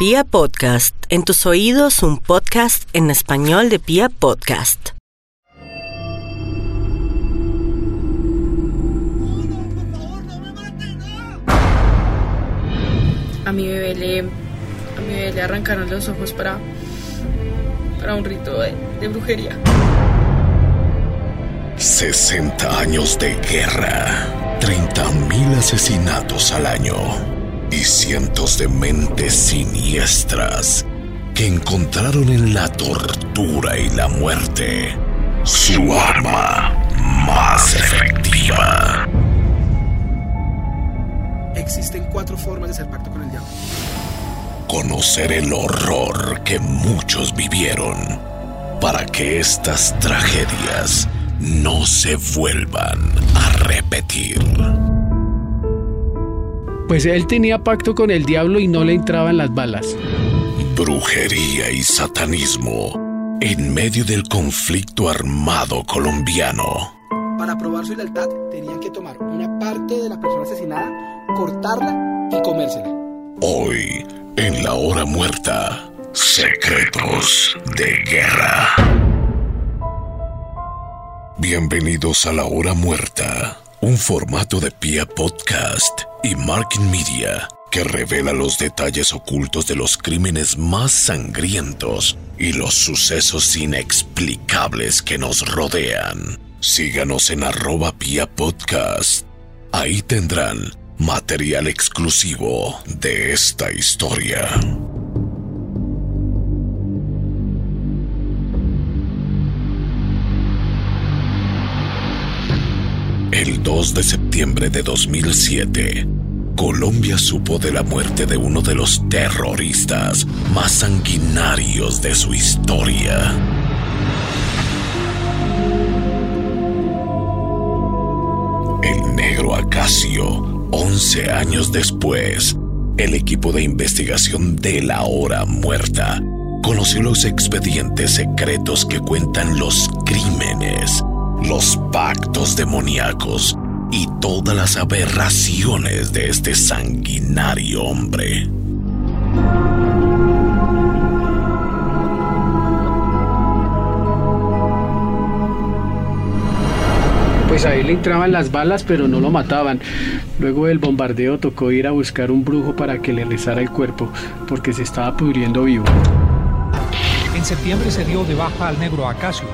Pia Podcast, en tus oídos un podcast en español de Pia Podcast. A mi bebé le, a mi bebé le arrancaron los ojos para, para un rito de, de brujería. 60 años de guerra, 30.000 asesinatos al año y cientos de mentes siniestras que encontraron en la tortura y la muerte su arma más efectiva. Existen cuatro formas de hacer pacto con el diablo. Conocer el horror que muchos vivieron para que estas tragedias no se vuelvan a repetir. Pues él tenía pacto con el diablo y no le entraban las balas. Brujería y satanismo en medio del conflicto armado colombiano. Para probar su lealtad, tenían que tomar una parte de la persona asesinada, cortarla y comérsela. Hoy, en la hora muerta, secretos de guerra. Bienvenidos a la hora muerta, un formato de Pia Podcast y Marking Media que revela los detalles ocultos de los crímenes más sangrientos y los sucesos inexplicables que nos rodean. Síganos en arroba Pia Podcast. Ahí tendrán material exclusivo de esta historia. El 2 de septiembre de 2007, Colombia supo de la muerte de uno de los terroristas más sanguinarios de su historia. El negro Acacio, 11 años después, el equipo de investigación de la hora muerta conoció los expedientes secretos que cuentan los crímenes, los pactos demoníacos y todas las aberraciones de este sanguinario hombre. Pues a él le entraban las balas, pero no lo mataban. Luego del bombardeo tocó ir a buscar un brujo para que le rezara el cuerpo, porque se estaba pudriendo vivo. En septiembre se dio de baja al negro Acacio,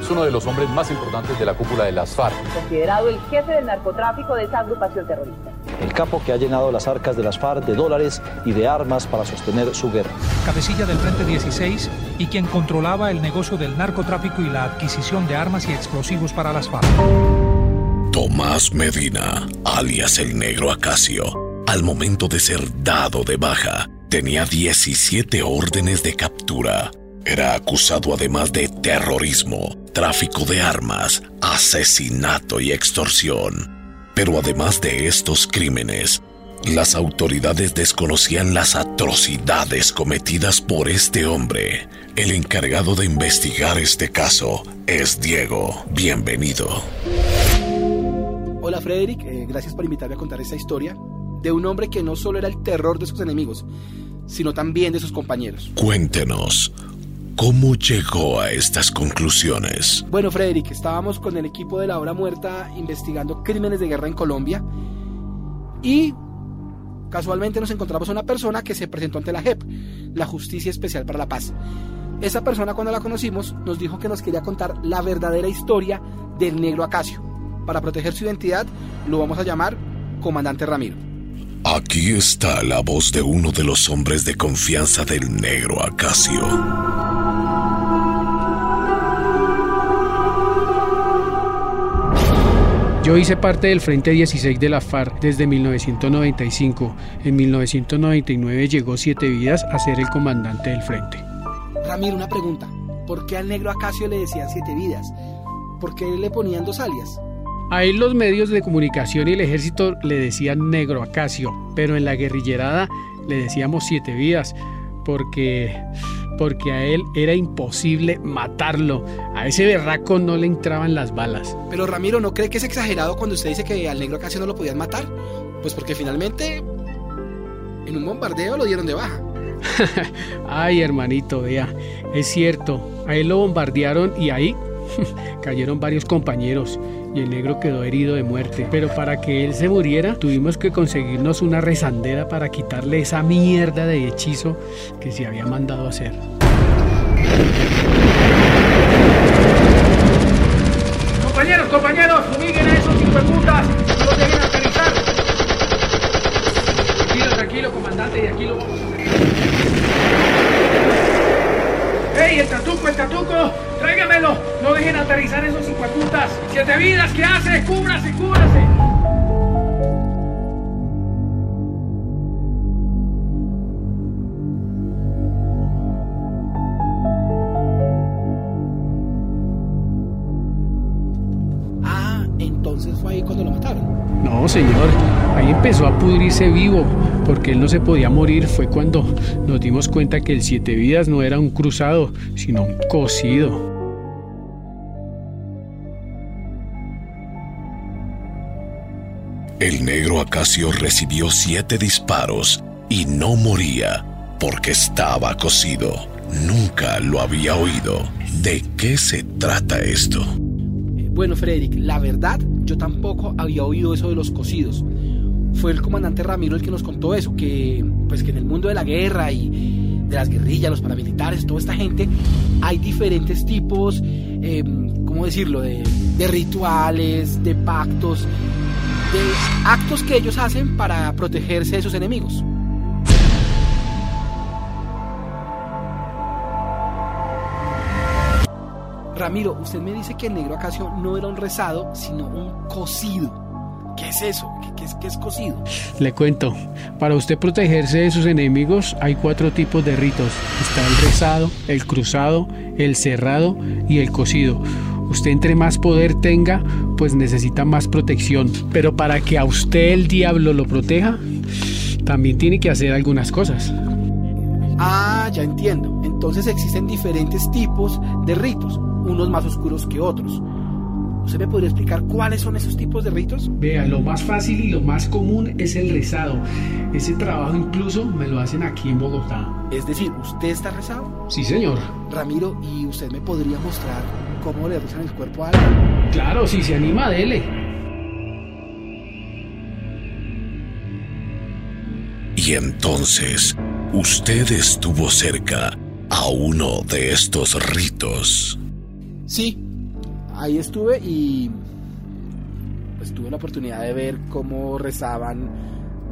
es uno de los hombres más importantes de la cúpula de las FARC. Considerado el jefe del narcotráfico de esa agrupación terrorista. El capo que ha llenado las arcas de las FARC de dólares y de armas para sostener su guerra. Cabecilla del Frente 16 y quien controlaba el negocio del narcotráfico y la adquisición de armas y explosivos para las FARC. Tomás Medina, alias el negro Acacio, al momento de ser dado de baja, tenía 17 órdenes de captura. Era acusado además de terrorismo, tráfico de armas, asesinato y extorsión. Pero además de estos crímenes, las autoridades desconocían las atrocidades cometidas por este hombre. El encargado de investigar este caso es Diego. Bienvenido. Hola Frederick, eh, gracias por invitarme a contar esta historia de un hombre que no solo era el terror de sus enemigos, sino también de sus compañeros. Cuéntenos, ¿Cómo llegó a estas conclusiones? Bueno, Frederick, estábamos con el equipo de la hora muerta investigando crímenes de guerra en Colombia y casualmente nos encontramos a una persona que se presentó ante la JEP, la Justicia Especial para la Paz. Esa persona cuando la conocimos nos dijo que nos quería contar la verdadera historia del negro Acacio. Para proteger su identidad lo vamos a llamar Comandante Ramiro. Aquí está la voz de uno de los hombres de confianza del negro Acacio. Yo hice parte del Frente 16 de la FARC desde 1995. En 1999 llegó Siete Vidas a ser el comandante del frente. Ramiro, una pregunta. ¿Por qué al negro Acacio le decían Siete Vidas? ¿Por qué le ponían dos alias? A él los medios de comunicación y el ejército le decían negro Acacio, pero en la guerrillerada le decíamos Siete Vidas, porque porque a él era imposible matarlo. A ese berraco no le entraban las balas. Pero Ramiro, ¿no cree que es exagerado cuando usted dice que al negro Acacio no lo podían matar? Pues porque finalmente en un bombardeo lo dieron de baja. Ay, hermanito, vea, es cierto, a él lo bombardearon y ahí cayeron varios compañeros y el negro quedó herido de muerte. Pero para que él se muriera, tuvimos que conseguirnos una rezandera para quitarle esa mierda de hechizo que se había mandado hacer. Se podía morir. Fue cuando nos dimos cuenta que el Siete Vidas no era un cruzado, sino un cocido. El negro Acacio recibió siete disparos y no moría porque estaba cocido. Nunca lo había oído. ¿De qué se trata esto? Bueno, Frederick, la verdad, yo tampoco había oído eso de los cocidos. Fue el comandante Ramiro el que nos contó eso, que pues que en el mundo de la guerra y de las guerrillas, los paramilitares, toda esta gente, hay diferentes tipos, eh, ¿cómo decirlo?, de, de rituales, de pactos, de actos que ellos hacen para protegerse de sus enemigos. Ramiro, usted me dice que el negro acacio no era un rezado, sino un cocido. ¿Qué es eso? ¿Qué, qué es, qué es cocido? Le cuento, para usted protegerse de sus enemigos hay cuatro tipos de ritos. Está el rezado, el cruzado, el cerrado y el cocido. Usted entre más poder tenga, pues necesita más protección. Pero para que a usted el diablo lo proteja, también tiene que hacer algunas cosas. Ah, ya entiendo. Entonces existen diferentes tipos de ritos, unos más oscuros que otros. ¿Usted me podría explicar cuáles son esos tipos de ritos? Vea, lo más fácil y lo más común es el rezado. Ese trabajo incluso me lo hacen aquí en Bogotá. Es decir, ¿usted está rezado? Sí, señor. Ramiro, ¿y usted me podría mostrar cómo le rezan el cuerpo a alguien? Claro, si se anima, dele. Y entonces, usted estuvo cerca a uno de estos ritos. Sí, ahí estuve y pues tuve la oportunidad de ver cómo rezaban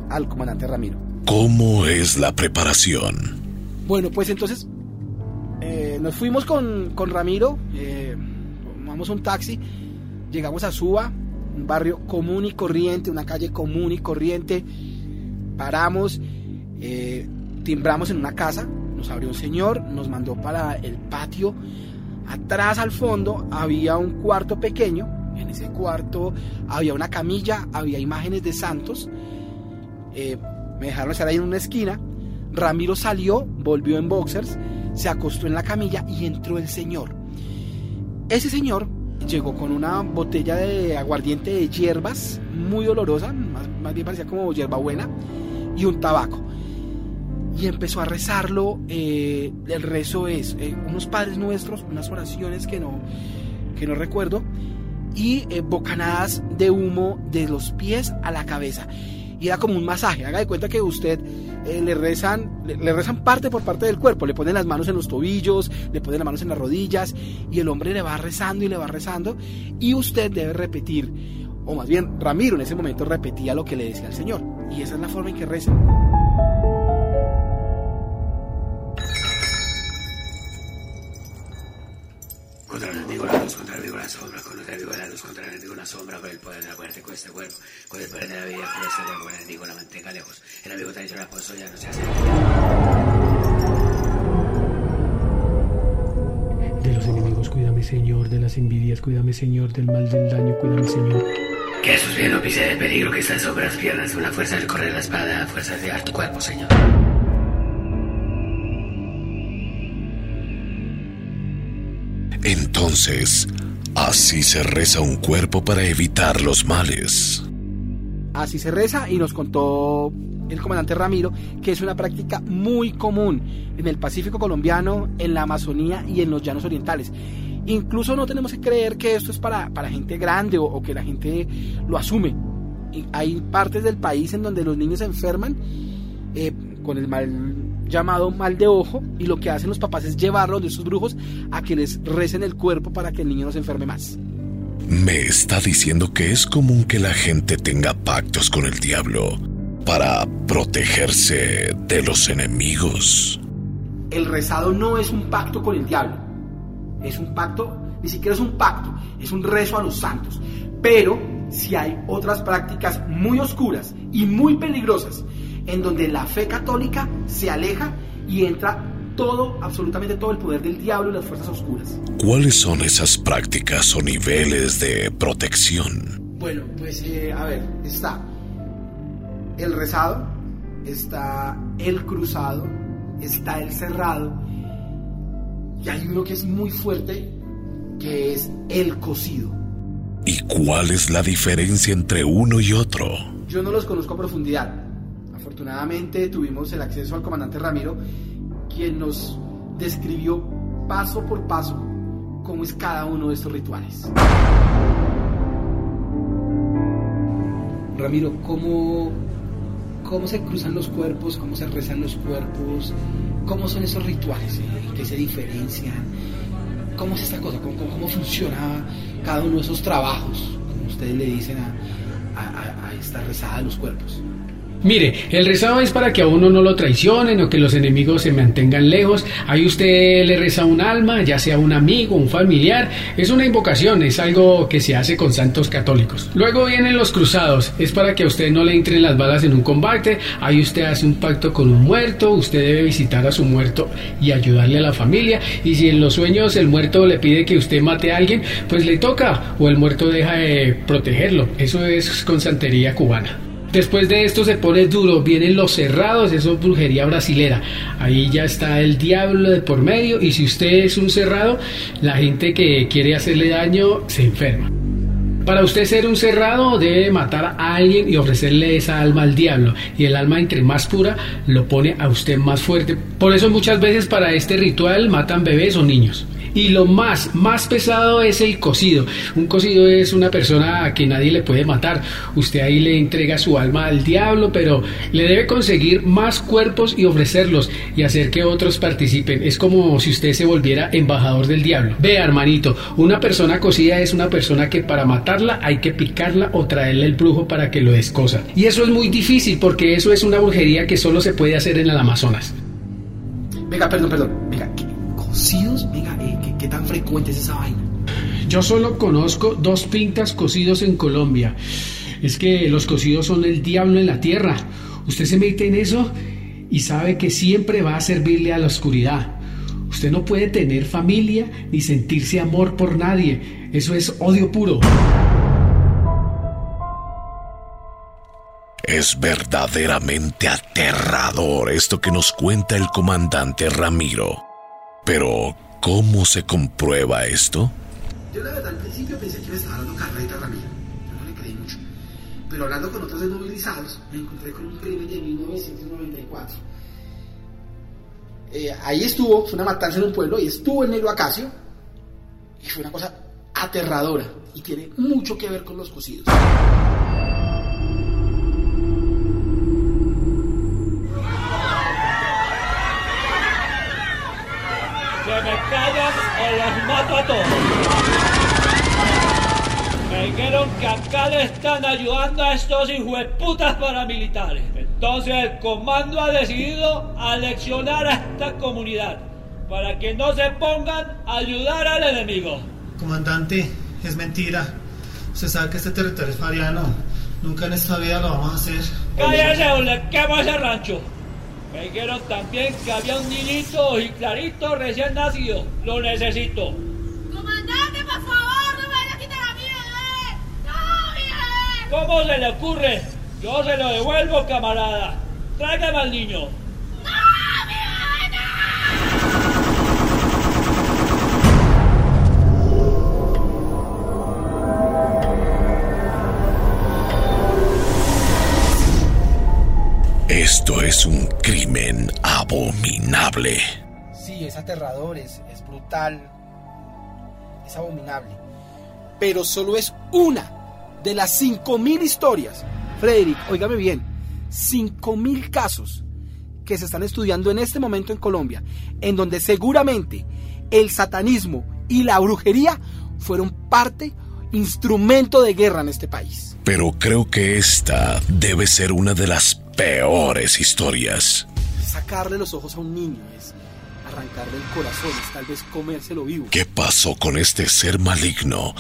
al comandante Ramiro. ¿Cómo es la preparación? Bueno, pues entonces eh, nos fuimos con, con Ramiro, eh, tomamos un taxi, llegamos a Suba, un barrio común y corriente, una calle común y corriente, paramos, eh, timbramos en una casa, nos abrió un señor, nos mandó para el patio, atrás al fondo había un cuarto pequeño, en ese cuarto había una camilla, había imágenes de santos, eh, me dejaron estar ahí en una esquina, Ramiro salió, volvió en boxers, se acostó en la camilla y entró el señor. Ese señor llegó con una botella de aguardiente de hierbas, muy olorosa, más, más bien parecía como hierbabuena, y un tabaco. Y empezó a rezarlo. eh, el rezo es eh, unos padres nuestros, unas oraciones que no, que no recuerdo, y eh, bocanadas de humo de los pies a la cabeza. Y era como un masaje. Haga de cuenta que usted le rezan, le, le rezan parte por parte del cuerpo. Le ponen las manos en los tobillos, le ponen las manos en las rodillas, y el hombre le va rezando y le va rezando. Y usted debe repetir, o más bien Ramiro en ese momento repetía lo que le decía el Señor. Y esa es la forma en que rezan. Sombra, con el poder de la muerte, con este cuerpo, con el poder de la vida, con este cuerpo, el enemigo la mantenga lejos. El enemigo traicionero por ya no se hace. De los enemigos, cuídame, Señor. De las envidias, cuídame, Señor. Del mal del daño, cuídame, Señor. Que sus pies no pisen el peligro que está sobre las piernas, una fuerza del correr la espada, fuerza de llevar tu cuerpo, Señor. Entonces, así se reza un cuerpo para evitar los males. Así se reza y nos contó el comandante Ramiro, que es una práctica muy común en el Pacífico colombiano, en la Amazonía y en los llanos orientales. Incluso no tenemos que creer que esto es para, para gente grande o, que la gente lo asume. Hay partes del país en donde los niños se enferman eh, con el mal llamado mal de ojo y lo que hacen los papás es llevarlos de esos brujos a que les recen el cuerpo para que el niño no se enferme más. Me está diciendo que es común que la gente tenga pactos con el diablo para protegerse de los enemigos. El rezado no es un pacto con el diablo. Es un pacto, ni siquiera es un pacto, es un rezo a los santos. Pero si hay otras prácticas muy oscuras y muy peligrosas en donde la fe católica se aleja y entra todo, absolutamente todo el poder del diablo y las fuerzas oscuras. ¿Cuáles son esas prácticas o niveles de protección? Bueno, pues eh, a ver, está el rezado, está el cruzado, está el cerrado y hay uno que es muy fuerte que es el cocido. ¿Y cuál es la diferencia entre uno y otro? Yo no los conozco a profundidad. Afortunadamente tuvimos el acceso al comandante Ramiro, quien nos describió paso por paso cómo es cada uno de estos rituales. Ramiro, ¿cómo, cómo se cruzan los cuerpos? ¿Cómo se rezan los cuerpos? ¿Cómo son esos rituales? ¿En qué se diferencian? ¿Cómo es esta cosa? ¿Cómo, cómo, funciona cada uno de esos trabajos? Como ustedes le dicen a esta rezada de los cuerpos. Mire, el rezado es para que a uno no lo traicionen o que los enemigos se mantengan lejos. Ahí usted le reza a un alma, ya sea un amigo, un familiar. Es una invocación, es algo que se hace con santos católicos. Luego vienen los cruzados, es para que a usted no le entren las balas en un combate. Ahí usted hace un pacto con un muerto, usted debe visitar a su muerto y ayudarle a la familia. Y si en los sueños el muerto le pide que usted mate a alguien, pues le toca o el muerto deja de protegerlo. Eso es con santería cubana. Después de esto se pone duro, vienen los cerrados, eso es brujería brasilera. Ahí ya está el diablo de por medio y si usted es un cerrado, la gente que quiere hacerle daño se enferma. Para usted ser un cerrado debe matar a alguien y ofrecerle esa alma al diablo. Y el alma entre más pura lo pone a usted más fuerte. Por eso muchas veces para este ritual matan bebés o niños. Y lo más, más pesado es el cocido. Un cocido es una persona a que nadie le puede matar. Usted ahí le entrega su alma al diablo, pero le debe conseguir más cuerpos y ofrecerlos y hacer que otros participen. Es como si usted se volviera embajador del diablo. Vea, hermanito, una persona cocida es una persona que para matarla hay que picarla o traerle el brujo para que lo descosa. Y eso es muy difícil porque eso es una brujería que solo se puede hacer en el Amazonas. Venga, perdón, perdón. Venga, cocidos, venga, ¿qué, ¿qué, tan frecuente es esa vaina? Yo solo conozco dos pintas cocidos en Colombia. Es que los cocidos son el diablo en la tierra. Usted se mete en eso y sabe que siempre va a servirle a la oscuridad. Usted no puede tener familia ni sentirse amor por nadie. Eso es odio puro. Es verdaderamente aterrador esto que nos cuenta el comandante Ramiro. Pero, ¿cómo se comprueba esto? Yo la verdad al principio pensé que me estaba dando carreta. Yo no le creí mucho. Pero hablando con otros desmovilizados, me encontré con un crimen de 1994. Eh, ahí estuvo, fue una matanza en un pueblo, y estuvo el negro Acacio. Y fue una cosa aterradora. Y tiene mucho que ver con los cocidos. Mato a todos. Me dijeron que acá le están ayudando a estos hijueputas paramilitares. Entonces el comando ha decidido aleccionar a esta comunidad para que no se pongan a ayudar al enemigo. Comandante, es mentira. Usted sabe que este territorio es mariano. Nunca en esta vida lo vamos a hacer. Cállese o le quemo ese rancho. Me dijeron también que había un niñito y clarito recién nacido. Lo necesito. Comandante, por favor, no me vaya a quitar a mi bebé. No, mi bebé. ¿Cómo se le ocurre? Yo se lo devuelvo, camarada. Tráigame al niño. Es un crimen abominable. Sí, es aterrador, es, es brutal, es abominable. Pero solo es una de las 5.000 historias. Frederick, óigame bien, 5.000 casos que se están estudiando en este momento en Colombia, en donde seguramente el satanismo y la brujería fueron parte, instrumento de guerra en este país. Pero creo que esta debe ser una de las peores historias. Sacarle los ojos a un niño es arrancarle el corazón, es tal vez comérselo vivo. ¿Qué pasó con este ser maligno?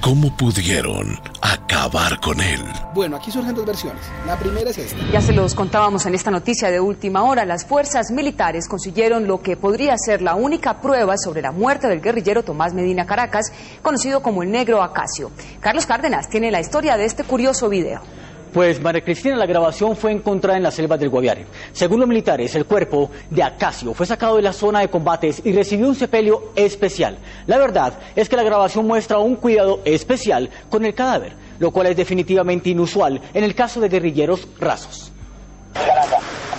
¿Cómo pudieron acabar con él? Bueno, aquí surgen dos versiones. La primera es esta. Ya se los contábamos en esta noticia de última hora. Las fuerzas militares consiguieron lo que podría ser la única prueba sobre la muerte del guerrillero Tomás Medina Caracas, conocido como el Negro Acacio. Carlos Cárdenas tiene la historia de este curioso video. Pues María Cristina, la grabación fue encontrada en las selvas del Guaviare. Según los militares, el cuerpo de Acacio fue sacado de la zona de combates y recibió un sepelio especial. La verdad es que la grabación muestra un cuidado especial con el cadáver, lo cual es definitivamente inusual en el caso de guerrilleros rasos.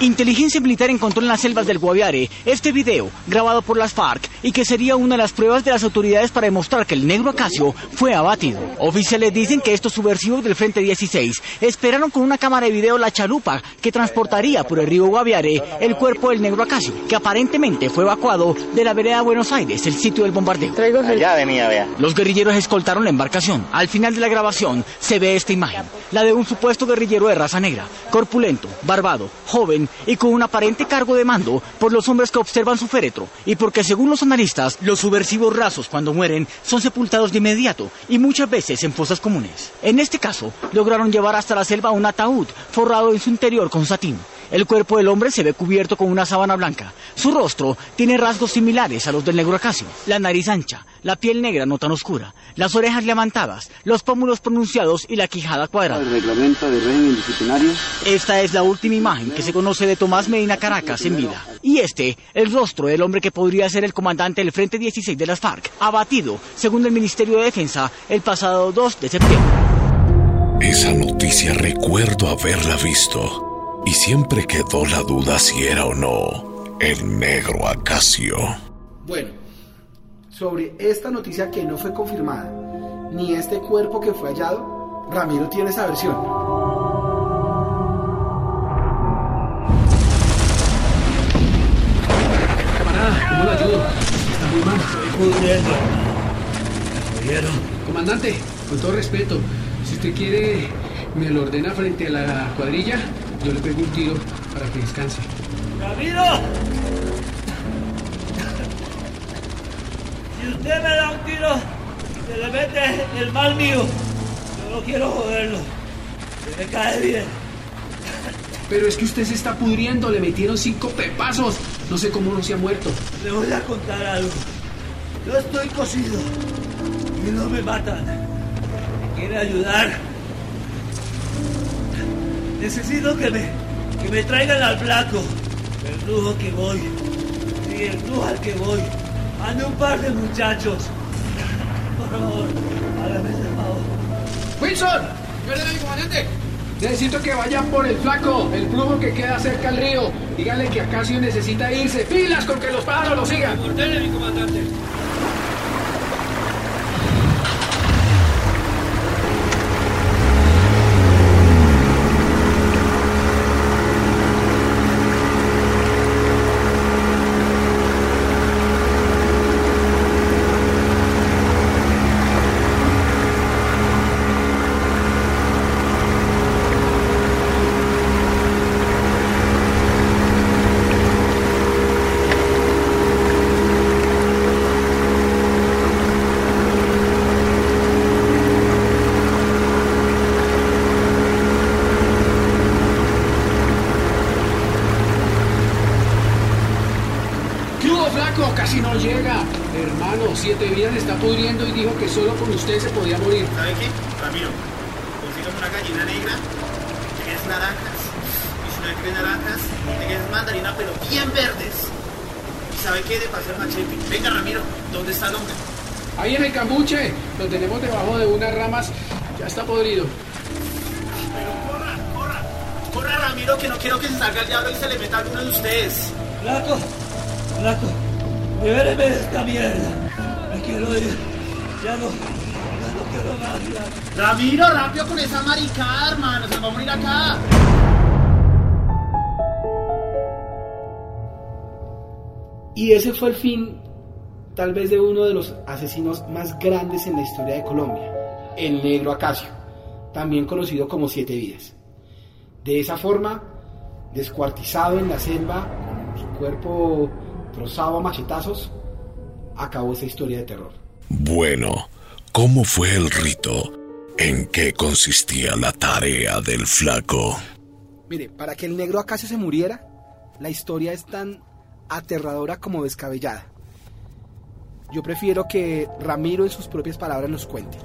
Inteligencia Militar encontró en las selvas del Guaviare este video grabado por las FARC y que sería una de las pruebas de las autoridades para demostrar que el negro Acacio fue abatido. Oficiales dicen que estos subversivos del Frente 16 esperaron con una cámara de video la chalupa que transportaría por el río Guaviare el cuerpo del negro Acacio, que aparentemente fue evacuado de la vereda Buenos Aires, el sitio del bombardeo. Allá venía, vea. Los guerrilleros escoltaron la embarcación. Al final de la grabación se ve esta imagen, la de un supuesto guerrillero de raza negra, corpulento, barbado, joven y con un aparente cargo de mando por los hombres que observan su féretro y porque según los analistas, los subversivos rasos cuando mueren son sepultados de inmediato y muchas veces en fosas comunes. En este caso, lograron llevar hasta la selva un ataúd forrado en su interior con satín. El cuerpo del hombre se ve cubierto con una sábana blanca. Su rostro tiene rasgos similares a los del negro acacio. La nariz ancha, la piel negra no tan oscura, las orejas levantadas, los pómulos pronunciados y la quijada cuadrada. El reglamento de régimen disciplinario. Esta es la última imagen que se conoce de Tomás Medina Caracas en vida. Y este, el rostro del hombre que podría ser el comandante del Frente 16 de las FARC, abatido, según el Ministerio de Defensa, el pasado 2 de septiembre. Esa noticia recuerdo haberla visto y siempre quedó la duda si era o no el negro acacio. Bueno, sobre esta noticia que no fue confirmada, ni este cuerpo que fue hallado, Ramiro tiene esa versión. Camarada, ¿cómo lo ayudo? Está muy mal. Estoy. Comandante, con todo respeto, si usted quiere, me lo ordena frente a la cuadrilla, yo le pego un tiro para que descanse. ¡Ramiro! Si usted me da un tiro, se le mete el mal mío. Yo no quiero joderlo. Se me cae bien. Pero es que usted se está pudriendo, le metieron cinco pepazos. No sé cómo no se ha muerto. Le voy a contar algo. Yo estoy cocido y no me matan. ¿Me quiere ayudar? Necesito que me, que me traigan al flaco. El brujo que voy. Sí, el brujo al que voy. Ande un par de muchachos. Por favor, hágame ese favor. ¡Wilson! ¡Espérame, mi comandante! Necesito que vayan por el flaco, el flujo que queda cerca al río. Díganle que Acacio necesita irse. ¡Pilas con que los pájaros lo sigan! Ordene, mi comandante. Flaco? Casi no llega. Hermano, siete vidas está pudriendo y dijo que solo con usted se podía morir. ¿Sabe qué? Ramiro, consígame una gallina negra, que es naranjas. Y si no hay que naranjas, que es mandarina, pero bien verdes. ¿Y sabe qué? De pasar machete. Venga, Ramiro, ¿dónde está el hombre? Ahí en el cambuche, lo tenemos debajo de unas ramas. Ya está podrido. Pero corra, corra, corra Ramiro que no quiero que se salga el diablo y se le meta a alguno de ustedes. Flaco, flaco, libéreme de esta mierda. Me quiero ir. Ya no, ya no quiero más. flaco. Ramiro, rápido con esa maricada, hermano. Se nos va a morir acá. Y ese fue el fin, tal vez, de uno de los asesinos más grandes en la historia de Colombia, el negro Acacio, también conocido como Siete Vidas. De esa forma, descuartizado en la selva, con su cuerpo trozado a machetazos, acabó esa historia de terror. Bueno, ¿cómo fue el rito? ¿En qué consistía la tarea del flaco? Mire, para que el negro Acacio se muriera, la historia es tan aterradora como descabellada. Yo prefiero que Ramiro en sus propias palabras nos cuente.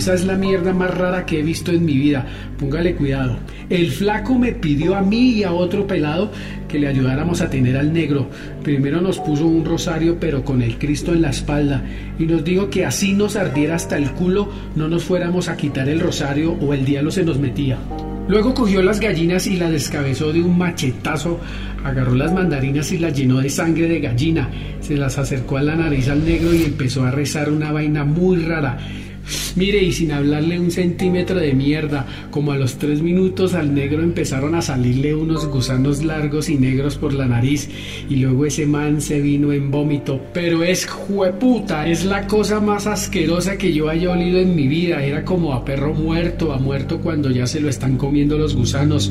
Esa es la mierda más rara que he visto en mi vida. Póngale cuidado. El flaco me pidió a mí y a otro pelado que le ayudáramos a tener al negro. Primero nos puso un rosario pero con el Cristo en la espalda y nos dijo que así nos ardiera hasta el culo no nos fuéramos a quitar el rosario o el diablo se nos metía. Luego cogió las gallinas y las descabezó de un machetazo, agarró las mandarinas y las llenó de sangre de gallina, se las acercó a la nariz al negro y empezó a rezar una vaina muy rara. Mire, y sin hablarle un centímetro de mierda, como a los tres minutos al negro empezaron a salirle unos gusanos largos y negros por la nariz, y luego ese man se vino en vómito. Pero es jueputa, es la cosa más asquerosa que yo haya olido en mi vida. Era como a perro muerto, a muerto cuando ya se lo están comiendo los gusanos.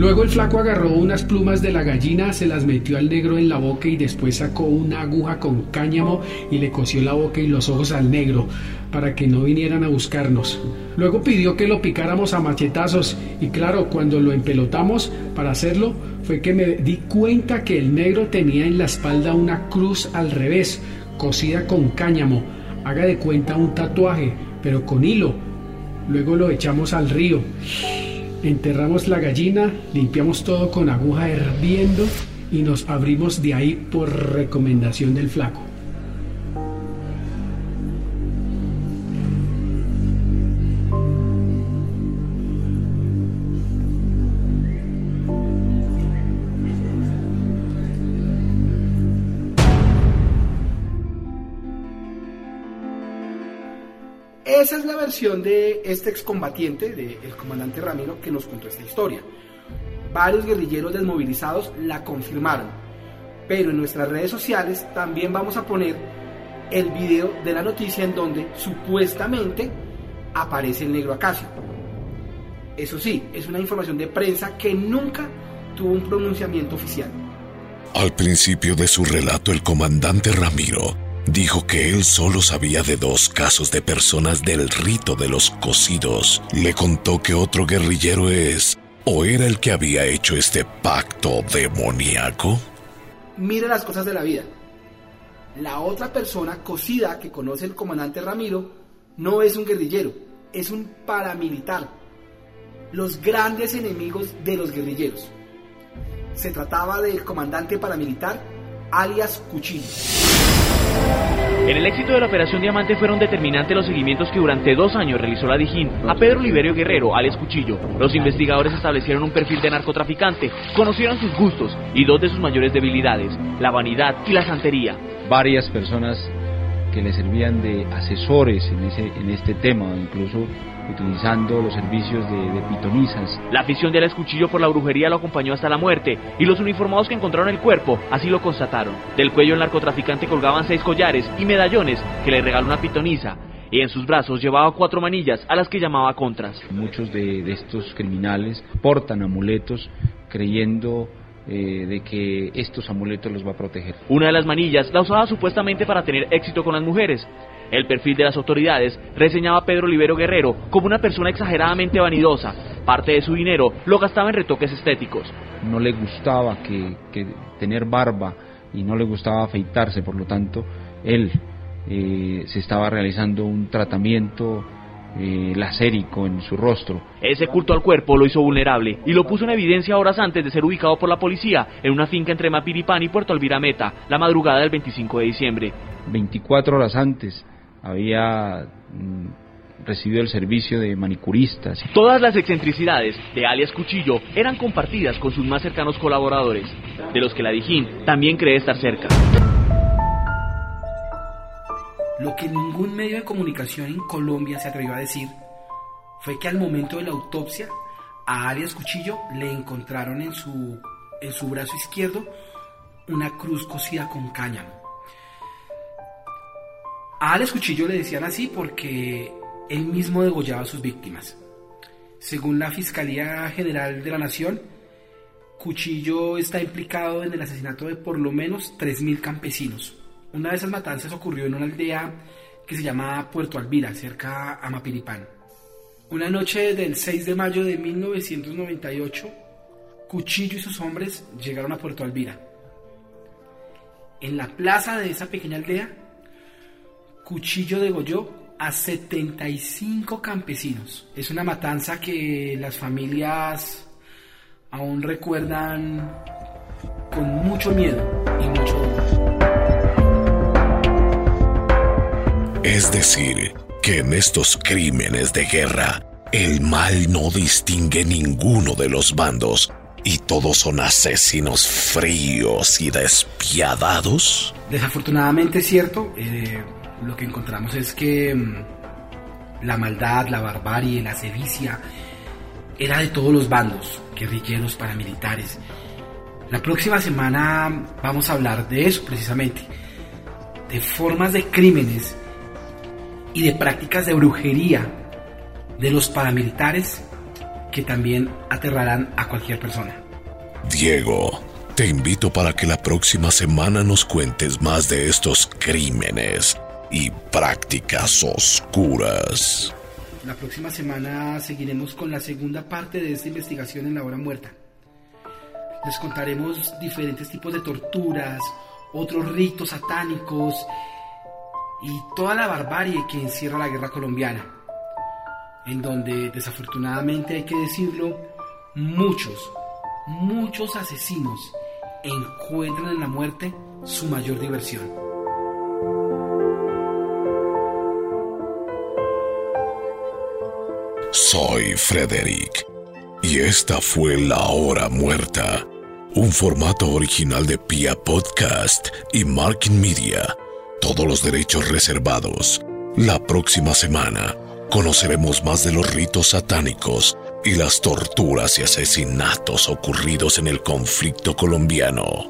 Luego el flaco agarró unas plumas de la gallina, se las metió al negro en la boca y después sacó una aguja con cáñamo y le cosió la boca y los ojos al negro para que no vinieran a buscarnos. Luego pidió que lo picáramos a machetazos y claro, cuando lo empelotamos para hacerlo fue que me di cuenta que el negro tenía en la espalda una cruz al revés, cosida con cáñamo. Haga de cuenta un tatuaje, pero con hilo. Luego lo echamos al río. Enterramos la gallina, limpiamos todo con aguja hirviendo y nos abrimos de ahí por recomendación del flaco. Versión de este excombatiente, del comandante Ramiro, que nos contó esta historia. Varios guerrilleros desmovilizados la confirmaron, pero en nuestras redes sociales también vamos a poner el video de la noticia en donde supuestamente aparece el negro Acacio. Eso sí, es una información de prensa que nunca tuvo un pronunciamiento oficial. Al principio de su relato, el comandante Ramiro dijo que él solo sabía de dos casos de personas del rito de los cocidos. Le contó que otro guerrillero es o era el que había hecho este pacto demoníaco. Mire las cosas de la vida. La otra persona cocida que conoce el comandante Ramiro no es un guerrillero, es un paramilitar. Los grandes enemigos de los guerrilleros. Se trataba del comandante paramilitar alias Cuchillo. En el éxito de la Operación Diamante fueron determinantes los seguimientos que durante dos años realizó la Dijín a Pedro Liberio Guerrero, alias Cuchillo. Los investigadores establecieron un perfil de narcotraficante, conocieron sus gustos y dos de sus mayores debilidades, la vanidad y la santería. Varias personas que le servían de asesores en, ese, en este tema, incluso utilizando los servicios de, de pitonisas. La afición de Alex Cuchillo por la brujería lo acompañó hasta la muerte y los uniformados que encontraron el cuerpo así lo constataron. Del cuello del narcotraficante colgaban seis collares y medallones que le regaló una pitonisa y en sus brazos llevaba cuatro manillas a las que llamaba contras. Muchos de, de estos criminales portan amuletos creyendo eh, de que estos amuletos los va a proteger. Una de las manillas la usaba supuestamente para tener éxito con las mujeres. El perfil de las autoridades reseñaba a Pedro Libero Guerrero como una persona exageradamente vanidosa. Parte de su dinero lo gastaba en retoques estéticos. No le gustaba que, que tener barba y no le gustaba afeitarse, por lo tanto, él eh, se estaba realizando un tratamiento eh, lacérico en su rostro. Ese culto al cuerpo lo hizo vulnerable y lo puso en evidencia horas antes de ser ubicado por la policía en una finca entre Mapiripán y Puerto Alvira Meta, la madrugada del 25 de diciembre. 24 horas antes había mm, recibido el servicio de manicuristas. Todas las excentricidades de alias Cuchillo eran compartidas con sus más cercanos colaboradores, de los que la Dijín también cree estar cerca. Lo que ningún medio de comunicación en Colombia se atrevió a decir fue que al momento de la autopsia a alias Cuchillo le encontraron en su, en su brazo izquierdo una cruz cosida con cáñamo. A alias Cuchillo le decían así porque él mismo degollaba a sus víctimas. Según la Fiscalía General de la Nación, Cuchillo está implicado en el asesinato de por lo menos 3.000 campesinos. Una de esas matanzas ocurrió en una aldea que se llama Puerto Alvira, cerca a Mapiripán. Una noche del 6 de mayo de 1998, Cuchillo y sus hombres llegaron a Puerto Alvira. En la plaza de esa pequeña aldea, Cuchillo degolló a 75 campesinos. Es una matanza que las familias aún recuerdan con mucho miedo y mucho dolor. Es decir, que en estos crímenes de guerra, el mal no distingue ninguno de los bandos y todos son asesinos fríos y despiadados. Desafortunadamente es cierto, eh, lo que encontramos es que mm, la maldad, la barbarie, la sevicia era de todos los bandos, guerrilleros, paramilitares. La próxima semana vamos a hablar de eso precisamente, de formas de crímenes y de prácticas de brujería de los paramilitares que también aterrarán a cualquier persona. Diego, te invito para que la próxima semana nos cuentes más de estos crímenes y prácticas oscuras. La próxima semana seguiremos con la segunda parte de esta investigación en la hora muerta. Les contaremos diferentes tipos de torturas, otros ritos satánicos y toda la barbarie que encierra la guerra colombiana, en donde desafortunadamente hay que decirlo, muchos, muchos asesinos encuentran en la muerte su mayor diversión. Soy Frederick y esta fue La Hora Muerta, un formato original de Pia Podcast y Marking Media. Todos los derechos reservados. La próxima semana conoceremos más de los ritos satánicos y las torturas y asesinatos ocurridos en el conflicto colombiano.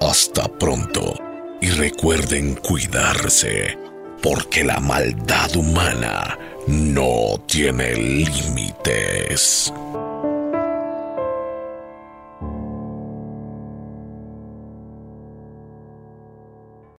Hasta pronto y recuerden cuidarse, porque la maldad humana no tiene límites.